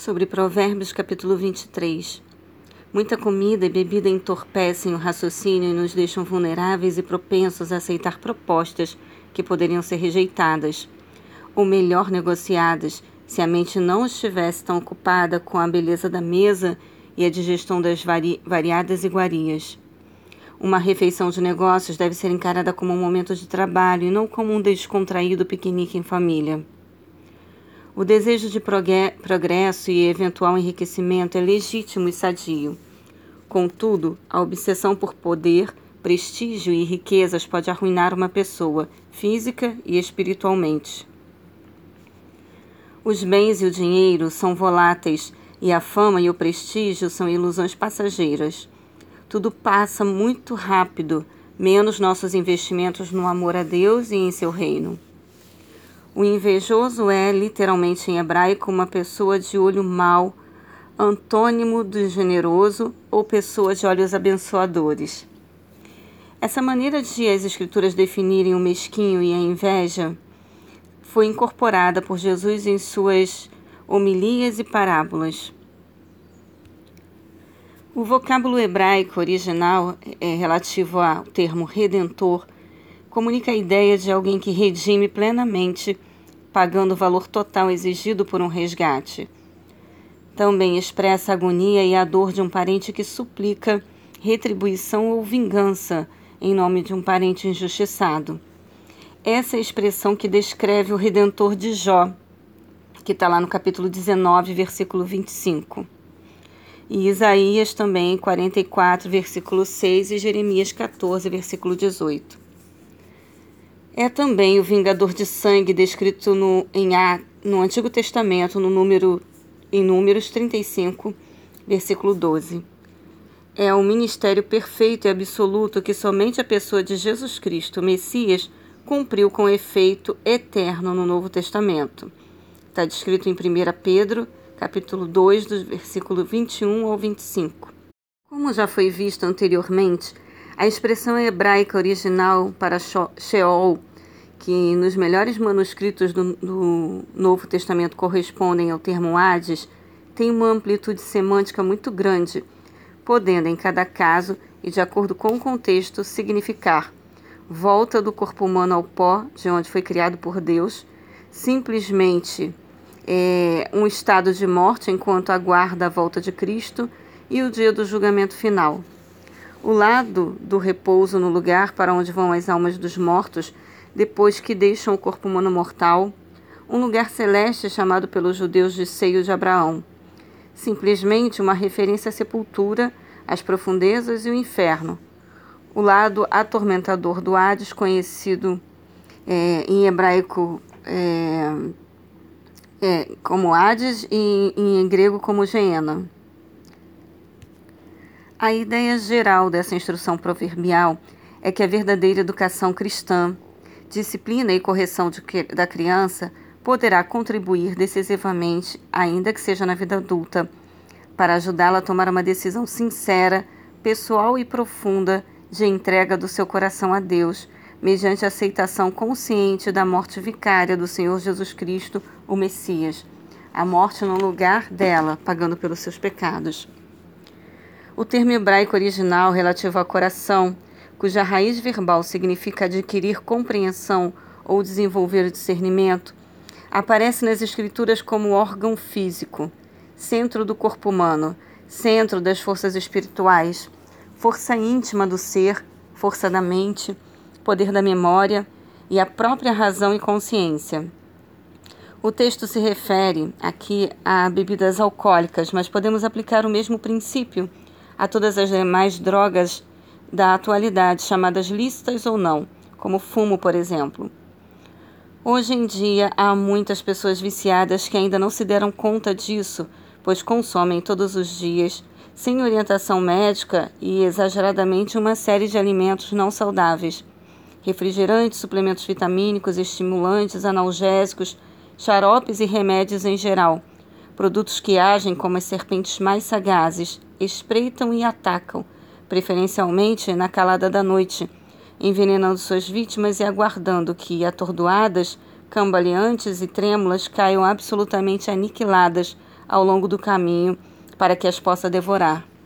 Sobre Provérbios capítulo 23. Muita comida e bebida entorpecem o raciocínio e nos deixam vulneráveis e propensos a aceitar propostas que poderiam ser rejeitadas, ou melhor negociadas, se a mente não estivesse tão ocupada com a beleza da mesa e a digestão das vari variadas iguarias. Uma refeição de negócios deve ser encarada como um momento de trabalho e não como um descontraído piquenique em família. O desejo de progresso e eventual enriquecimento é legítimo e sadio. Contudo, a obsessão por poder, prestígio e riquezas pode arruinar uma pessoa, física e espiritualmente. Os bens e o dinheiro são voláteis e a fama e o prestígio são ilusões passageiras. Tudo passa muito rápido, menos nossos investimentos no amor a Deus e em seu reino. O invejoso é, literalmente em hebraico, uma pessoa de olho mau, antônimo do generoso ou pessoa de olhos abençoadores. Essa maneira de as Escrituras definirem o mesquinho e a inveja foi incorporada por Jesus em suas homilias e parábolas. O vocábulo hebraico original é relativo ao termo redentor comunica a ideia de alguém que redime plenamente, pagando o valor total exigido por um resgate. Também expressa a agonia e a dor de um parente que suplica retribuição ou vingança em nome de um parente injustiçado. Essa é a expressão que descreve o redentor de Jó, que está lá no capítulo 19, versículo 25. E Isaías também, 44, versículo 6, e Jeremias 14, versículo 18. É também o vingador de sangue descrito no, em A, no Antigo Testamento, no número, em Números 35, versículo 12. É o ministério perfeito e absoluto que somente a pessoa de Jesus Cristo, Messias, cumpriu com efeito eterno no Novo Testamento. Está descrito em 1 Pedro, capítulo 2, do versículo 21 ao 25. Como já foi visto anteriormente, a expressão hebraica original para Sheol que nos melhores manuscritos do, do, Novo Testamento correspondem ao termo Hades, tem uma amplitude semântica muito grande, podendo, em cada caso e de acordo com o contexto, significar volta do corpo humano ao pó, de onde foi criado por Deus, simplesmente é, um estado de morte enquanto aguarda a volta de Cristo e o dia do julgamento final. O lado do repouso no lugar para onde vão as almas dos mortos depois que deixam o corpo humano mortal, um lugar celeste chamado pelos judeus de seio de Abraão. Simplesmente uma referência à sepultura, às profundezas e o inferno. O lado atormentador do Hades, conhecido é, em hebraico é, é, como Hades e em grego como Geena. A ideia geral dessa instrução proverbial é que a verdadeira educação cristã disciplina e correção de, da criança poderá contribuir decisivamente, ainda que seja na vida adulta, para ajudá-la a tomar uma decisão sincera, pessoal e profunda de entrega do seu coração a Deus, mediante a aceitação consciente da morte vicária do Senhor Jesus Cristo, o Messias, a morte no lugar dela, pagando pelos seus pecados. O termo hebraico original relativo ao coração cuja raiz verbal significa adquirir compreensão ou desenvolver discernimento, aparece nas Escrituras como órgão físico, centro do corpo humano, centro das forças espirituais, força íntima do ser, força da mente, poder da memória e a própria razão e consciência. O texto se refere aqui a bebidas alcoólicas, mas podemos aplicar o mesmo princípio a todas as demais drogas da atualidade, chamadas lícitas ou não, como fumo, por exemplo. Hoje em dia, há muitas pessoas viciadas que ainda não se deram conta disso, pois consomem todos os dias, sem orientação médica e exageradamente, uma série de alimentos não saudáveis. Refrigerantes, suplementos vitamínicos, estimulantes, analgésicos, xaropes e remédios em geral. Produtos que agem como as serpentes mais sagazes, espreitam e atacam preferencialmente na calada da noite, envenenando suas vítimas e aguardando que, atordoadas, cambaleantes e trêmulas, caiam absolutamente aniquiladas ao longo do caminho para que as possa devorar.